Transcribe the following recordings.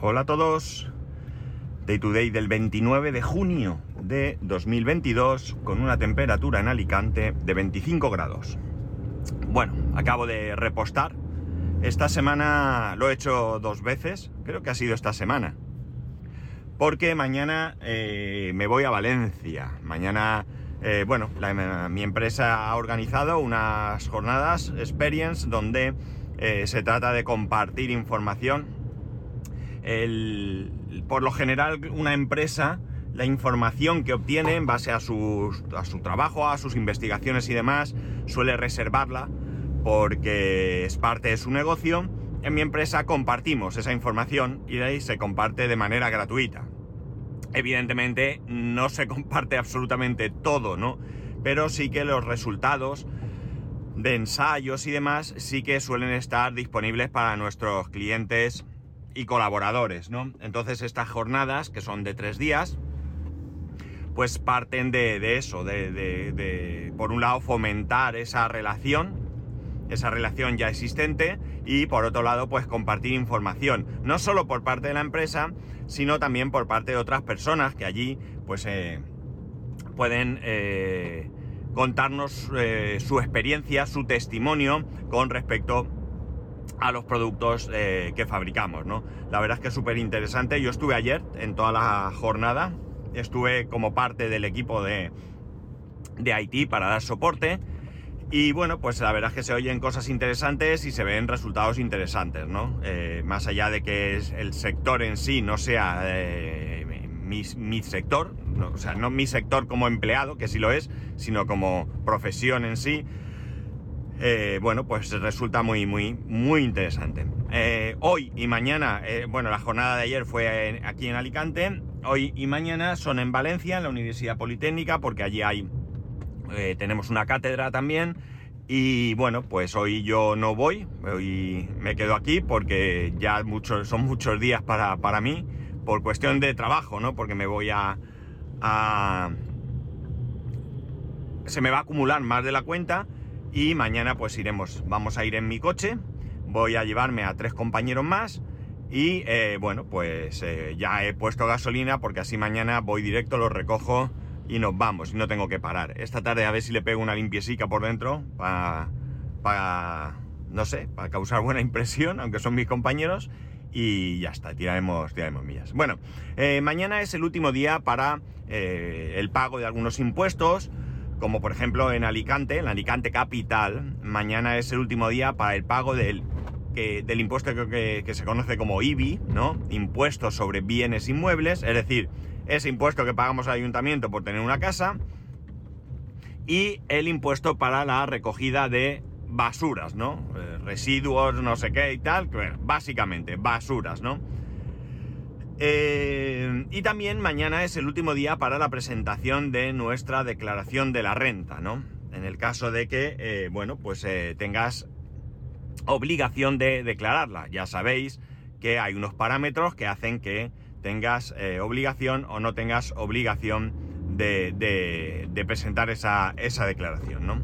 Hola a todos. Day to day del 29 de junio de 2022 con una temperatura en Alicante de 25 grados. Bueno, acabo de repostar. Esta semana lo he hecho dos veces, creo que ha sido esta semana. Porque mañana eh, me voy a Valencia. Mañana, eh, bueno, mi empresa ha organizado unas jornadas Experience donde eh, se trata de compartir información por lo general una empresa, la información que obtiene en base a, a su trabajo, a sus investigaciones y demás, suele reservarla porque es parte de su negocio. En mi empresa compartimos esa información y de ahí se comparte de manera gratuita. Evidentemente no se comparte absolutamente todo, ¿no? Pero sí que los resultados de ensayos y demás sí que suelen estar disponibles para nuestros clientes y colaboradores, ¿no? Entonces estas jornadas, que son de tres días, pues parten de, eso, de, por un lado, fomentar esa relación, esa relación ya existente, y por otro lado, pues compartir información, no solo por parte de la empresa, sino también por parte de otras personas que allí, pues, eh, pueden eh, contarnos eh, su experiencia, su testimonio con respecto a los productos eh, que fabricamos, ¿no? La verdad es que es súper interesante. Yo estuve ayer en toda la jornada, estuve como parte del equipo de, de IT para dar soporte. Y bueno, pues la verdad es que se oyen cosas interesantes y se ven resultados interesantes, ¿no? Eh, más allá de que el sector en sí no sea eh, mi, mi sector, no, o sea, no mi sector como empleado, que sí lo es, sino como profesión en sí, eh, bueno, pues resulta muy, muy, muy interesante. Eh, hoy y mañana, eh, bueno, la jornada de ayer fue aquí en Alicante, hoy y mañana son en Valencia, en la Universidad Politécnica, porque allí hay, tenemos una cátedra también. Y bueno, pues hoy yo no voy, hoy me quedo aquí porque ya muchos, son muchos días para, para mí, por cuestión de trabajo, ¿no? Porque me voy a, a, se me va a acumular más de la cuenta y mañana pues iremos, vamos a ir en mi coche, voy a llevarme a tres compañeros más y eh, bueno pues eh, ya he puesto gasolina porque así mañana voy directo, los recojo y nos vamos no tengo que parar. Esta tarde a ver si le pego una limpiecica por dentro para, no sé, para causar buena impresión, aunque son mis compañeros y ya está, tiraremos, tiraremos millas. Bueno, eh, mañana es el último día para el pago de algunos impuestos, como por ejemplo en Alicante, en Alicante Capital, mañana es el último día para el pago del, del impuesto que, que- que se conoce como IBI, ¿no? Impuesto sobre bienes inmuebles, es decir, ese impuesto que pagamos al ayuntamiento por tener una casa y el impuesto para la recogida de basuras, ¿no? Eh, residuos, no sé qué y tal, básicamente basuras, ¿no? Eh, y también mañana es el último día para la presentación de nuestra declaración de la renta, ¿no? En el caso de que, eh, bueno, pues eh, tengas obligación de declararla. Ya sabéis que hay unos parámetros que hacen que tengas obligación o no tengas obligación de, de- presentar esa, esa declaración, ¿no?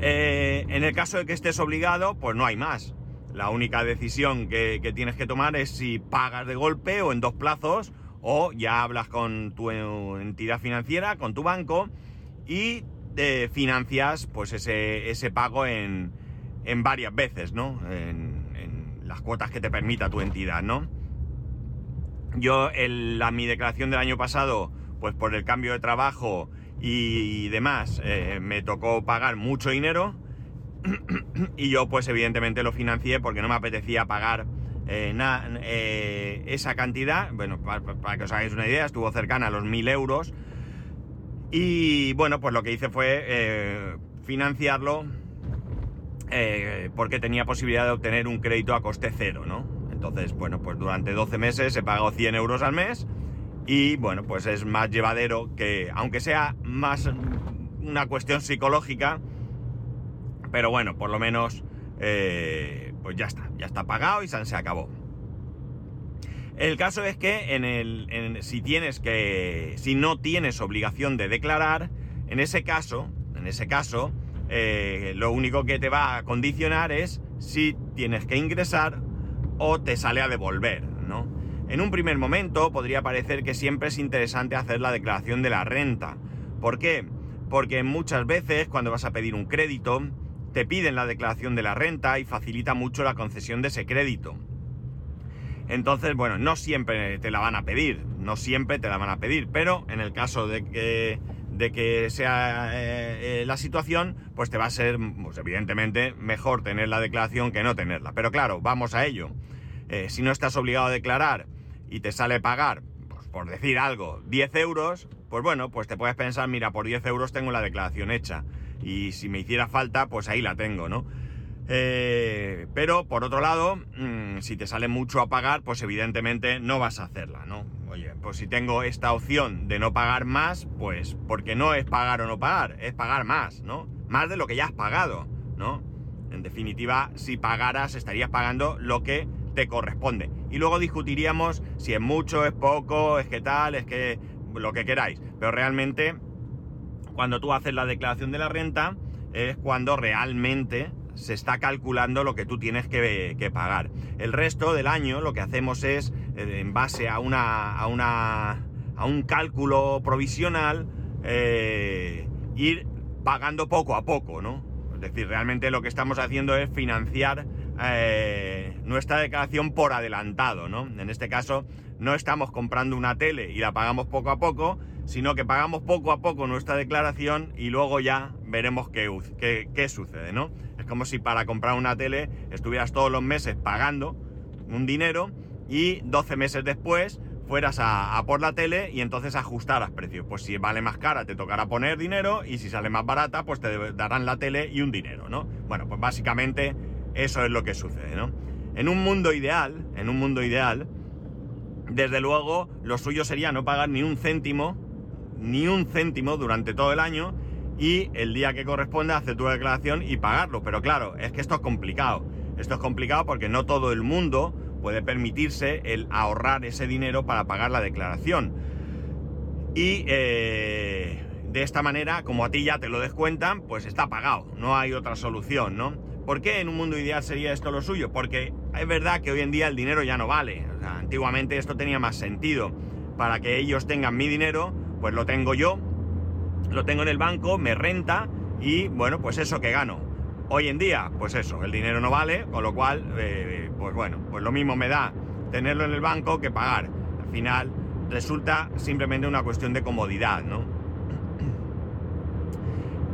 En el caso de que estés obligado, pues no hay más. La única decisión que, tienes que tomar es si pagas de golpe o en dos plazos o ya hablas con tu entidad financiera, con tu banco y eh, financias pues ese, ese pago en, en varias veces, ¿no? En, en las cuotas que te permita tu entidad, ¿no? Yo, la, mi declaración del año pasado, pues por el cambio de trabajo y, demás, eh, me tocó pagar mucho dinero y yo pues evidentemente lo financié porque no me apetecía pagar eh, eh, esa cantidad. Bueno, pa- pa- para, que os hagáis una idea, estuvo cercana a los 1000 euros. Y bueno, pues lo que hice fue eh, financiarlo porque tenía posibilidad de obtener un crédito a coste cero, ¿no? Entonces, bueno, pues durante 12 meses he pagado 100 euros al mes y bueno, pues es más llevadero que, aunque sea más una cuestión psicológica, pero bueno, por lo menos, eh, pues ya está, ya está pagado y se, acabó. El caso es que en el, si tienes que, si no tienes obligación de declarar, en ese caso, en ese caso, eh, lo único que te va a condicionar es si tienes que ingresar o te sale a devolver, ¿no? En un primer momento podría parecer que siempre es interesante hacer la declaración de la renta. ¿Por qué? Porque muchas veces cuando vas a pedir un crédito, te piden la declaración de la renta y facilita mucho la concesión de ese crédito. Entonces, bueno, no siempre te la van a pedir, no siempre te la van a pedir, pero en el caso de que, de que sea eh, eh, la situación, pues te va a ser, pues evidentemente, mejor tener la declaración que no tenerla. Pero claro, vamos a ello. Eh, si no estás obligado a declarar y te sale pagar, pues por decir algo, 10 euros, pues bueno, pues te puedes pensar, mira, por 10 euros tengo la declaración hecha. Y si me hiciera falta, pues ahí la tengo, ¿no? Eh, pero por otro lado, mmm, si te sale mucho a pagar, pues evidentemente no vas a hacerla, ¿no? Oye, pues si tengo esta opción de no pagar más, pues porque no es pagar o no pagar, es pagar más, ¿no? Más de lo que ya has pagado, ¿no? En definitiva, si pagaras, estarías pagando lo que te corresponde. Y luego discutiríamos si es mucho, es poco, es que tal, es que lo que queráis. Pero realmente, cuando tú haces la declaración de la renta, es cuando realmente se está calculando lo que tú tienes que, pagar. El resto del año lo que hacemos es, eh, en base a una, a una a un cálculo provisional, eh, ir pagando poco a poco, ¿no? Es decir, realmente lo que estamos haciendo es financiar eh, nuestra declaración por adelantado, ¿no? En este caso, no estamos comprando una tele y la pagamos poco a poco, sino que pagamos poco a poco nuestra declaración y luego ya veremos qué, qué, qué sucede, ¿no? Es como si para comprar una tele estuvieras todos los meses pagando un dinero y 12 meses después fueras a, a, por la tele y entonces ajustaras precios. Pues si vale más cara te tocará poner dinero y si sale más barata pues te darán la tele y un dinero, ¿no? Bueno, pues básicamente eso es lo que sucede, ¿no? En un mundo ideal, en un mundo ideal, desde luego lo suyo sería no pagar ni un céntimo, ni un céntimo durante todo el año y el día que corresponda hacer tu declaración y pagarlo. Pero claro, es que esto es complicado. Esto es complicado porque no todo el mundo puede permitirse el ahorrar ese dinero para pagar la declaración. Y eh, de esta manera, como a ti ya te lo descuentan, pues está pagado. No hay otra solución, ¿no? ¿Por qué en un mundo ideal sería esto lo suyo? Porque es verdad que hoy en día el dinero ya no vale. Antiguamente esto tenía más sentido. Para que ellos tengan mi dinero, pues lo tengo yo, lo tengo en el banco, me renta y bueno, pues eso que gano. Hoy en día, pues eso, el dinero no vale, con lo cual, eh, pues bueno, pues lo mismo me da tenerlo en el banco que pagar. Al final resulta simplemente una cuestión de comodidad, ¿no?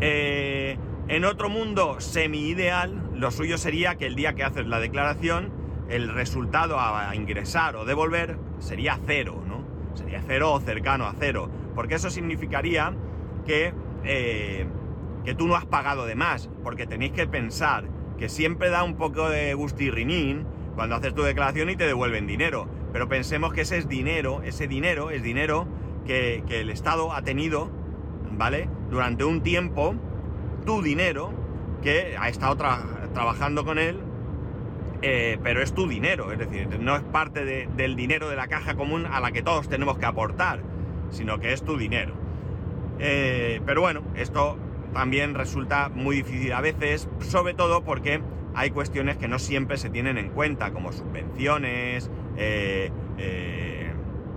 Eh, en otro mundo semi-ideal, lo suyo sería que el día que haces la declaración, el resultado a ingresar o devolver sería cero, ¿no? Sería cero o cercano a cero. Porque eso significaría que, eh, que tú no has pagado de más. Porque tenéis que pensar que siempre da un poco de gustirrinín cuando haces tu declaración y te devuelven dinero. Pero pensemos que ese es dinero, ese dinero es dinero que, el Estado ha tenido, ¿vale? Durante un tiempo tu dinero, que ha estado tra trabajando con él, eh, pero es tu dinero, es decir, no es parte de, del dinero de la caja común a la que todos tenemos que aportar, sino que es tu dinero. Eh, pero bueno, esto también resulta muy difícil a veces, sobre todo porque hay cuestiones que no siempre se tienen en cuenta, como subvenciones, eh,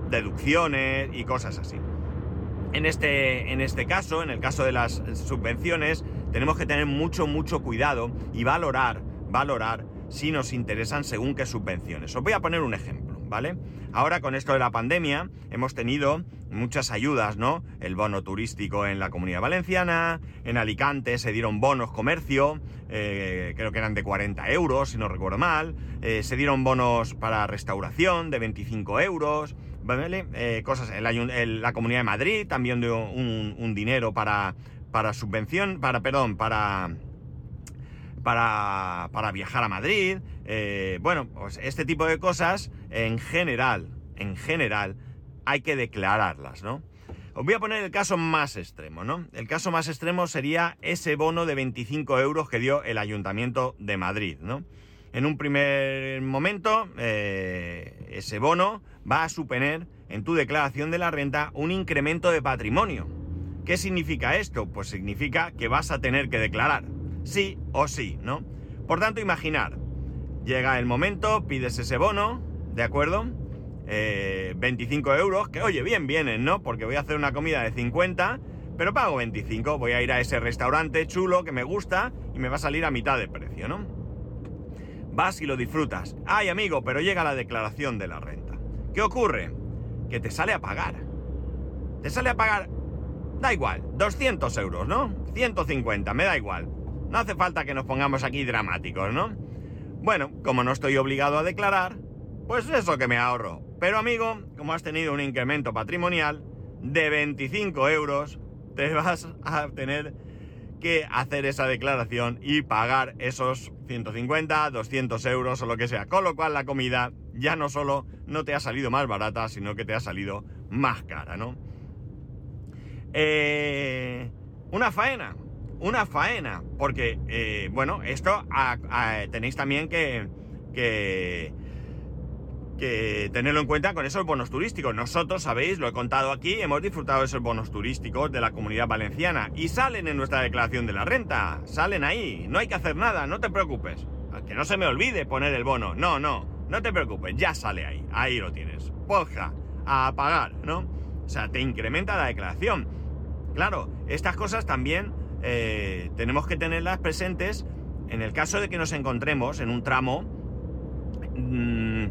deducciones y cosas así. En este, en este caso, en el caso de las subvenciones, tenemos que tener mucho, mucho cuidado y valorar, valorar si nos interesan según qué subvenciones. Os voy a poner un ejemplo, ¿vale? Ahora con esto de la pandemia hemos tenido muchas ayudas, ¿no? El bono turístico en la comunidad valenciana, en Alicante se dieron bonos comercio, eh, creo que eran de 40 euros, si no recuerdo mal, eh, se dieron bonos para restauración de 25 euros, ¿vale? Eh, cosas, el, la comunidad de Madrid también dio un, un dinero para para subvención, para, perdón, para, para, para viajar a Madrid. Eh, bueno, pues este tipo de cosas, en general, en general, hay que declararlas, ¿no? Os voy a poner el caso más extremo, ¿no? El caso más extremo sería ese bono de 25 euros que dio el Ayuntamiento de Madrid, ¿no? En un primer momento, eh, ese bono va a suponer en tu declaración de la renta un incremento de patrimonio, ¿Qué significa esto? Pues significa que vas a tener que declarar, sí o sí, ¿no? Por tanto, imaginar, llega el momento, pides ese bono, ¿de acuerdo? 25 euros, que oye, bien vienen, ¿no? Porque voy a hacer una comida de 50, pero pago 25, voy a ir a ese restaurante chulo que me gusta y me va a salir a mitad de precio, ¿no? Vas y lo disfrutas. Ay, amigo, pero llega la declaración de la renta. ¿Qué ocurre? Que te sale a pagar. Te sale a pagar, da igual, 200 euros, ¿no? 150, me da igual. No hace falta que nos pongamos aquí dramáticos, ¿no? Bueno, como no estoy obligado a declarar, pues eso que me ahorro. Pero amigo, como has tenido un incremento patrimonial de 25 euros, te vas a tener que hacer esa declaración y pagar esos 150, 200 euros o lo que sea. Con lo cual la comida ya no solo no te ha salido más barata, sino que te ha salido más cara, ¿no? Eh, una faena, una faena, porque, eh, bueno, esto tenéis también que, que, que, tenerlo en cuenta con esos bonos turísticos. Nosotros, sabéis, lo he contado aquí, hemos disfrutado de esos bonos turísticos de la comunidad valenciana y salen en nuestra declaración de la renta, salen ahí, no hay que hacer nada, no te preocupes. Que no se me olvide poner el bono, no, no, no te preocupes, ya sale ahí, ahí lo tienes. Poja, a pagar, ¿no? O sea, te incrementa la declaración. Claro, estas cosas también eh, tenemos que tenerlas presentes en el caso de que nos encontremos en un tramo mm,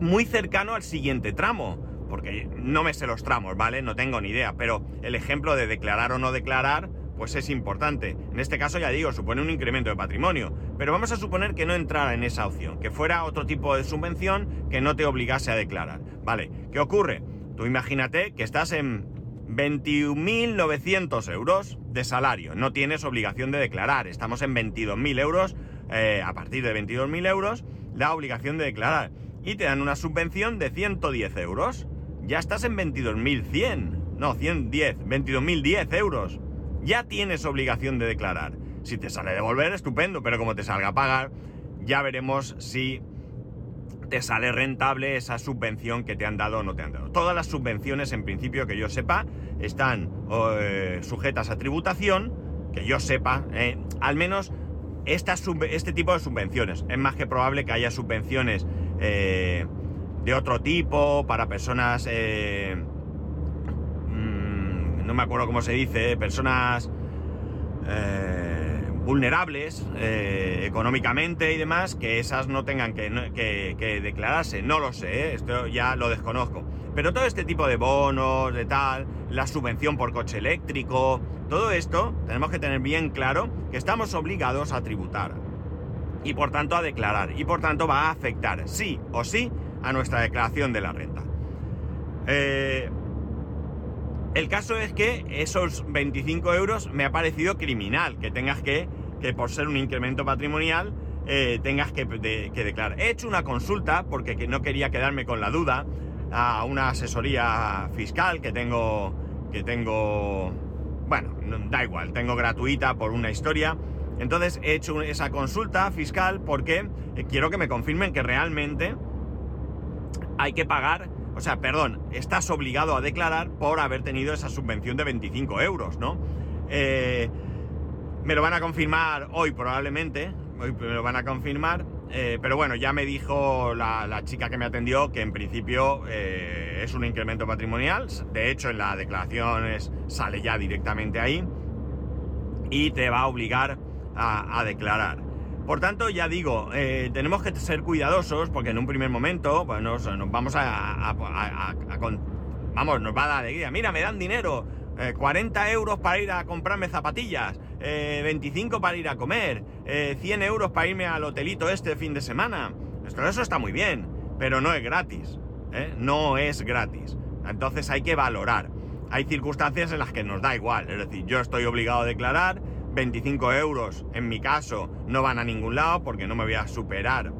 muy cercano al siguiente tramo. Porque no me sé los tramos, ¿vale? No tengo ni idea. Pero el ejemplo de declarar o no declarar, pues es importante. En este caso, ya digo, supone un incremento de patrimonio. Pero vamos a suponer que no entrara en esa opción, que fuera otro tipo de subvención que no te obligase a declarar. ¿Vale? ¿Qué ocurre? Tú imagínate que estás en 21.900 euros de salario. No tienes obligación de declarar. Estamos en 22.000 euros. Eh, a partir de 22.000 euros, la obligación de declarar. Y te dan una subvención de 110 euros. Ya estás en 22.100. No, 110. 22.010 euros. Ya tienes obligación de declarar. Si te sale devolver, estupendo. Pero como te salga a pagar, ya veremos si te sale rentable esa subvención que te han dado o no te han dado. Todas las subvenciones, en principio, que yo sepa, están eh, sujetas a tributación, que yo sepa, eh, al menos este tipo de subvenciones. Es más que probable que haya subvenciones eh, de otro tipo para personas... Mm, no me acuerdo cómo se dice, personas vulnerables eh, económicamente y demás, que esas no tengan que, declararse. No lo sé, ¿eh? esto ya lo desconozco. Pero todo este tipo de bonos, de tal, la subvención por coche eléctrico, todo esto tenemos que tener bien claro que estamos obligados a tributar. Y por tanto a declarar. Y por tanto va a afectar sí o sí a nuestra declaración de la renta. Eh, el caso es que esos 25 euros me ha parecido criminal, que tengas que, que por ser un incremento patrimonial, eh, tengas que, declarar. He hecho una consulta, porque no quería quedarme con la duda, a una asesoría fiscal que tengo, que tengo, bueno, da igual, tengo gratuita por una historia. Entonces he hecho esa consulta fiscal porque eh, quiero que me confirmen que realmente hay que pagar o sea, perdón, estás obligado a declarar por haber tenido esa subvención de 25 euros, ¿no? Eh, me lo van a confirmar hoy probablemente, hoy me lo van a confirmar, eh, pero bueno, ya me dijo la, chica que me atendió que en principio eh, es un incremento patrimonial, de hecho en la declaración sale ya directamente ahí y te va a obligar a declarar. Por tanto, ya digo, eh, tenemos que ser cuidadosos porque en un primer momento bueno, nos vamos a, Vamos, nos va a dar alegría. Mira, me dan dinero. 40 eh, euros para ir a comprarme zapatillas. 25 eh, para ir a comer. 100 euros para irme al hotelito este fin de semana. Esto, eso está muy bien, pero no es gratis. No es gratis. Entonces hay que valorar. Hay circunstancias en las que nos da igual. Es decir, yo estoy obligado a declarar 25 euros en mi caso no van a ningún lado porque no me voy a superar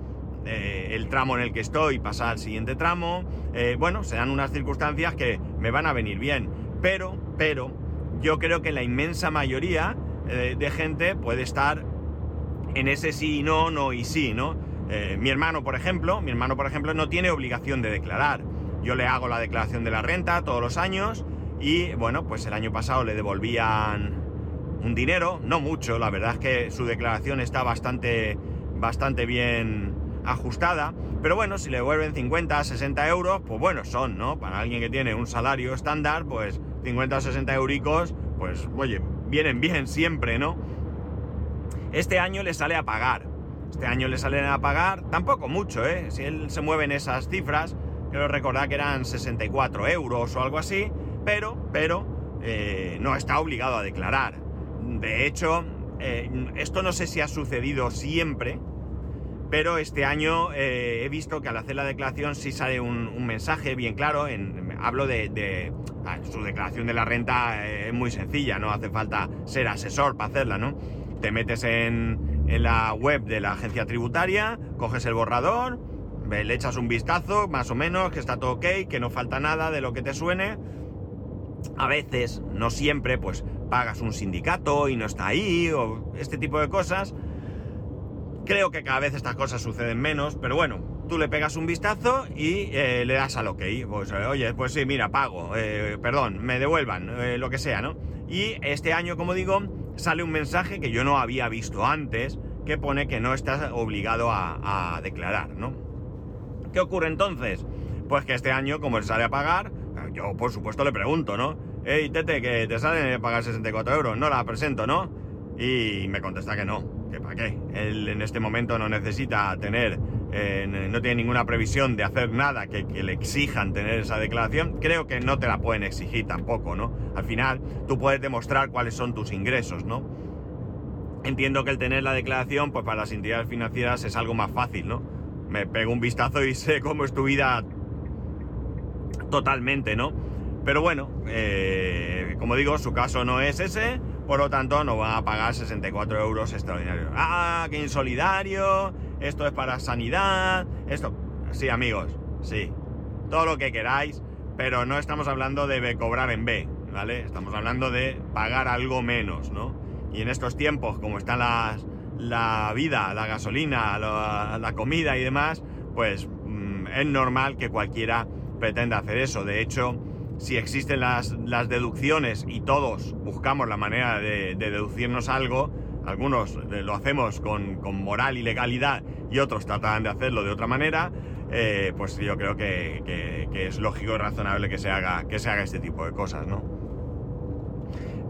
eh, el tramo en el que estoy y pasar al siguiente tramo. Eh, bueno, serán unas circunstancias que me van a venir bien. Pero, pero, yo creo que la inmensa mayoría eh, de gente puede estar en ese sí y no, no y sí, ¿no? mi hermano, por ejemplo, mi hermano, por ejemplo, no tiene obligación de declarar. Yo le hago la declaración de la renta todos los años y, bueno, pues el año pasado le devolvían un dinero, no mucho, la verdad es que su declaración está bastante, bastante bien ajustada, pero bueno, si le devuelven 50, 60 euros, pues bueno, son, ¿no? Para alguien que tiene un salario estándar, pues 50 o 60 euricos, pues oye, vienen bien siempre, ¿no? Este año le sale a pagar. Este año le salen a pagar, tampoco mucho, ¿eh? Si él se mueve en esas cifras, quiero recordar que eran 64 euros o algo así, pero, pero, eh, no está obligado a declarar. De hecho, eh, esto no sé si ha sucedido siempre, pero este año eh, he visto que al hacer la declaración sí sale un, mensaje bien claro. En, hablo de, ah, su declaración de la renta es muy sencilla, no hace falta ser asesor para hacerla, ¿no? Te metes en, en la web de la agencia tributaria, coges el borrador, le echas un vistazo, más o menos, que está todo ok, que no falta nada de lo que te suene. A veces, no siempre, pues pagas un sindicato y no está ahí, o este tipo de cosas. Creo que cada vez estas cosas suceden menos, pero bueno, tú le pegas un vistazo y eh, le das al ok. Pues eh, oye, pues sí, mira, pago, eh, perdón, me devuelvan, lo que sea, ¿no? Y este año, como digo, sale un mensaje que yo no había visto antes, que pone que no estás obligado a, a declarar, ¿no? ¿Qué ocurre entonces? Pues que este año, como él sale a pagar, yo por supuesto le pregunto, ¿no? Hey, Tete, que te sale pagar 64 euros, no la presento, ¿no? Y me contesta que no, que para qué. Él en este momento no necesita tener, eh, no tiene ninguna previsión de hacer nada que, le exijan tener esa declaración. Creo que no te la pueden exigir tampoco, ¿no? Al final tú puedes demostrar cuáles son tus ingresos, ¿no? Entiendo que el tener la declaración, pues para las entidades financieras es algo más fácil, ¿no? Me pego un vistazo y sé cómo es tu vida totalmente, ¿no? Pero bueno, eh, como digo, su caso no es ese, por lo tanto no va a pagar 64 euros extraordinarios. Ah, qué insolidario, esto es para sanidad, esto... Sí, amigos, sí, todo lo que queráis, pero no estamos hablando de cobrar en B, ¿vale? Estamos hablando de pagar algo menos, ¿no? Y en estos tiempos, como está la vida, la gasolina, la, comida y demás, pues mm, es normal que cualquiera pretenda hacer eso. De hecho, si existen las, deducciones y todos buscamos la manera de, deducirnos algo, algunos lo hacemos con, moral y legalidad y otros tratan de hacerlo de otra manera, eh, pues yo creo que, es lógico y razonable que se, haga, que se haga este tipo de cosas, ¿no?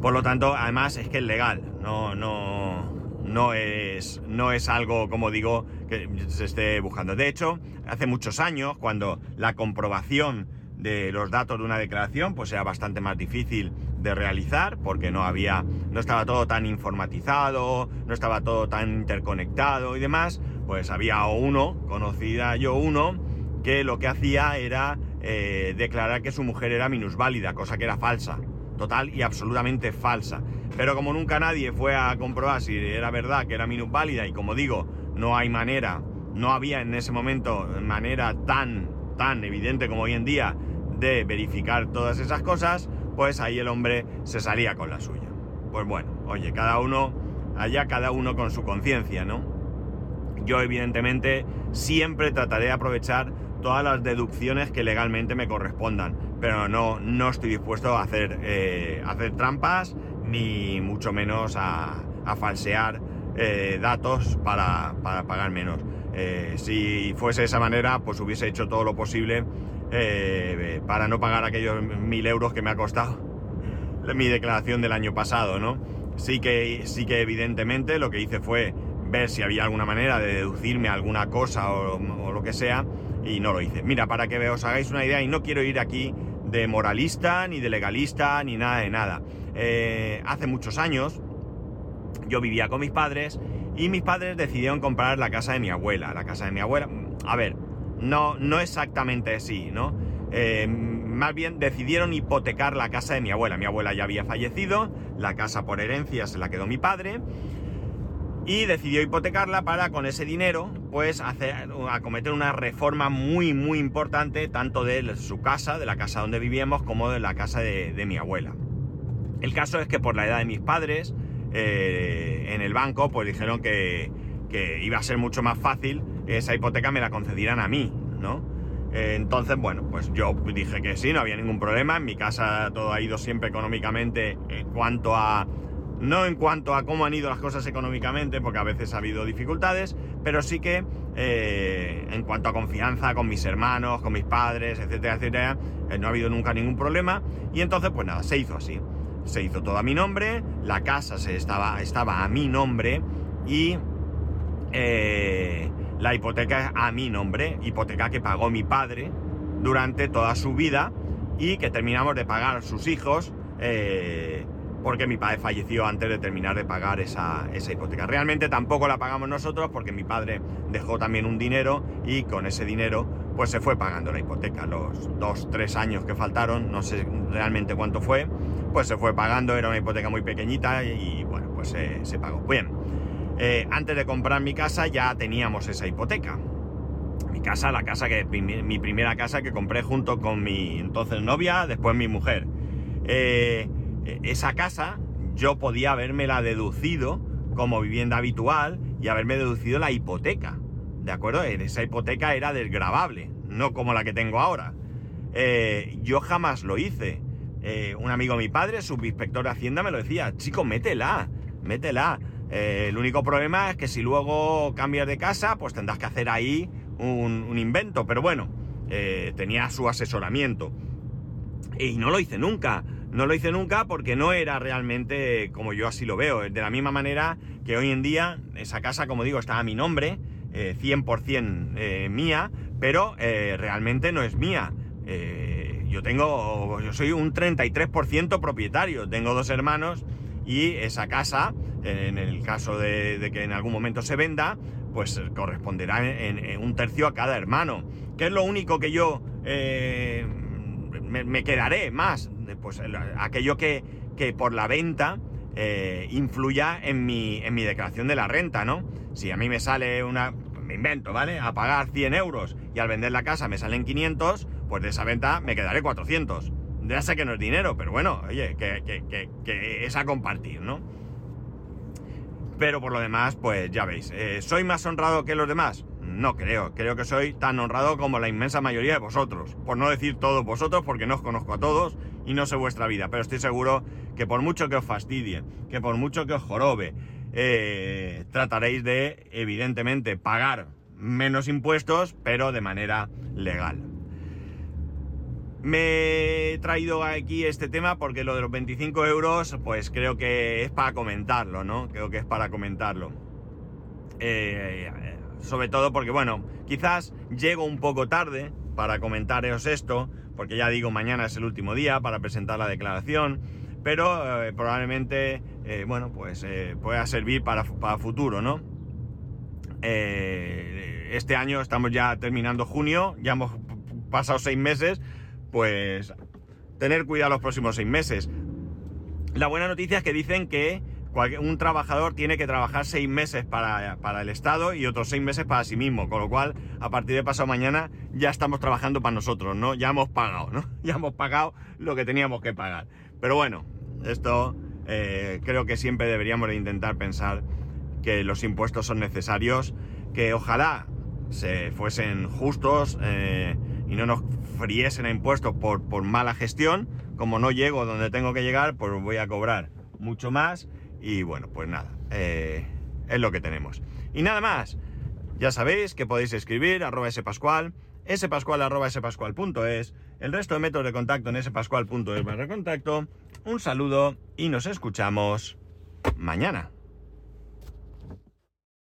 Por lo tanto, además es que es legal, no, no, no, es, no es algo, como digo, que se esté buscando. De hecho, hace muchos años, cuando la comprobación de los datos de una declaración, pues era bastante más difícil de realizar porque no había, no estaba todo tan informatizado, no estaba todo tan interconectado y demás, pues había uno, conocida yo uno, que lo que hacía era eh, declarar que su mujer era minusválida, cosa que era falsa, total y absolutamente falsa. Pero como nunca nadie fue a comprobar si era verdad que era minusválida y como digo, no hay manera, no había en ese momento manera tan, tan evidente como hoy en día de verificar todas esas cosas, pues ahí el hombre se salía con la suya. Pues bueno, oye, cada uno, allá cada uno con su conciencia, ¿no? Yo evidentemente siempre trataré de aprovechar todas las deducciones que legalmente me correspondan, pero no, no estoy dispuesto a hacer, eh, hacer trampas ni mucho menos a, falsear eh, datos para, pagar menos. Eh, si fuese de esa manera, pues hubiese hecho todo lo posible eh, para no pagar aquellos mil euros que me ha costado mi declaración del año pasado, ¿no? Sí que, sí que evidentemente lo que hice fue ver si había alguna manera de deducirme alguna cosa o, lo que sea y no lo hice. Mira, para que os hagáis una idea, y no quiero ir aquí de moralista, ni de legalista, ni nada de nada. Eh, hace muchos años yo vivía con mis padres y mis padres decidieron comprar la casa de mi abuela. La casa de mi abuela, a ver, no, no exactamente así, ¿no? Eh, más bien decidieron hipotecar la casa de mi abuela. Mi abuela ya había fallecido, la casa por herencia se la quedó mi padre y decidió hipotecarla para con ese dinero pues hacer, acometer una reforma muy muy importante tanto de su casa, de la casa donde vivíamos, como de la casa de, mi abuela. El caso es que por la edad de mis padres eh, en el banco pues dijeron que, que iba a ser mucho más fácil esa hipoteca me la concedieran a mí, ¿no? Entonces, bueno, pues yo dije que sí, no había ningún problema. En mi casa todo ha ido siempre económicamente en cuanto a... No en cuanto a cómo han ido las cosas económicamente, porque a veces ha habido dificultades, pero sí que eh, en cuanto a confianza con mis hermanos, con mis padres, etcétera, etcétera. Eh, no ha habido nunca ningún problema. Y entonces, pues nada, se hizo así. Se hizo todo a mi nombre, la casa se estaba, estaba a mi nombre y eh, la hipoteca a mi nombre, hipoteca que pagó mi padre durante toda su vida y que terminamos de pagar sus hijos porque mi padre falleció antes de terminar de pagar esa, hipoteca. Realmente tampoco la pagamos nosotros porque mi padre dejó también un dinero y con ese dinero pues se fue pagando la hipoteca. Los dos, tres años que faltaron, no sé realmente cuánto fue, pues se fue pagando, era una hipoteca muy pequeñita y bueno, pues se pagó. Bien, eh, antes de comprar mi casa ya teníamos esa hipoteca. Mi casa, la casa que, mi primera casa que compré junto con mi entonces novia, después mi mujer. Eh, e, esa casa yo podía la deducido como vivienda habitual y haberme deducido la hipoteca. ¿De acuerdo? Esa hipoteca era desgravable, no como la que tengo ahora. Eh, yo jamás lo hice. Un amigo de mi padre, subinspector de Hacienda, me lo decía, chico, métela, métela. Eh, el único problema es que si luego cambias de casa, pues tendrás que hacer ahí un, invento. Pero bueno, tenía su asesoramiento. Y no lo hice nunca. No lo hice nunca porque no era realmente como yo así lo veo. De la misma manera que hoy en día esa casa, como digo, está a mi nombre, 100% eh, eh, mía, pero eh, realmente no es mía. yo tengo, yo soy un 33% propietario, tengo dos hermanos y esa casa, en el caso de, que en algún momento se venda, pues corresponderá en, un tercio a cada hermano, que es lo único que yo me, quedaré más, pues aquello que, por la venta eh, influya en mi, en mi declaración de la renta, ¿no? Si a mí me sale una, me invento, ¿vale? A pagar 100 euros y al vender la casa me salen 500, pues de esa venta me quedaré 400. Ya sé que no es dinero, pero bueno, oye, que, es a compartir, ¿no? Pero por lo demás, pues ya veis, eh, ¿soy más honrado que los demás? No creo, creo que soy tan honrado como la inmensa mayoría de vosotros. Por no decir todos vosotros, porque no os conozco a todos y no sé vuestra vida, pero estoy seguro que por mucho que os fastidie, que por mucho que os jorobe, eh, trataréis de, evidentemente, pagar menos impuestos, pero de manera legal. Me he traído aquí este tema porque lo de los 25 euros, pues creo que es para comentarlo, ¿no? Creo que es para comentarlo. Eh, sobre todo porque, bueno, quizás llego un poco tarde para comentaros esto, porque ya digo, mañana es el último día para presentar la declaración, pero eh, probablemente, eh, bueno, pues pueda servir para, para futuro, ¿no? este año estamos ya terminando junio, ya hemos pasado seis meses, pues tener cuidado los próximos seis meses. La buena noticia es que dicen que un trabajador tiene que trabajar seis meses para, el Estado y otros seis meses para sí mismo, con lo cual a partir de pasado mañana ya estamos trabajando para nosotros, ¿no? Ya hemos pagado, ¿no? Ya hemos pagado lo que teníamos que pagar. Pero bueno, esto eh, creo que siempre deberíamos de intentar pensar que los impuestos son necesarios, que ojalá se fuesen justos eh, y no nos friesen a impuestos por, por mala gestión. Como no llego donde tengo que llegar, pues voy a cobrar mucho más y bueno, pues nada, eh, es lo que tenemos. Y nada más, ya sabéis que podéis escribir arroba spascual, spascual arroba spascual.es, el resto de métodos de contacto en spascual.es barra contacto. Un saludo y nos escuchamos mañana.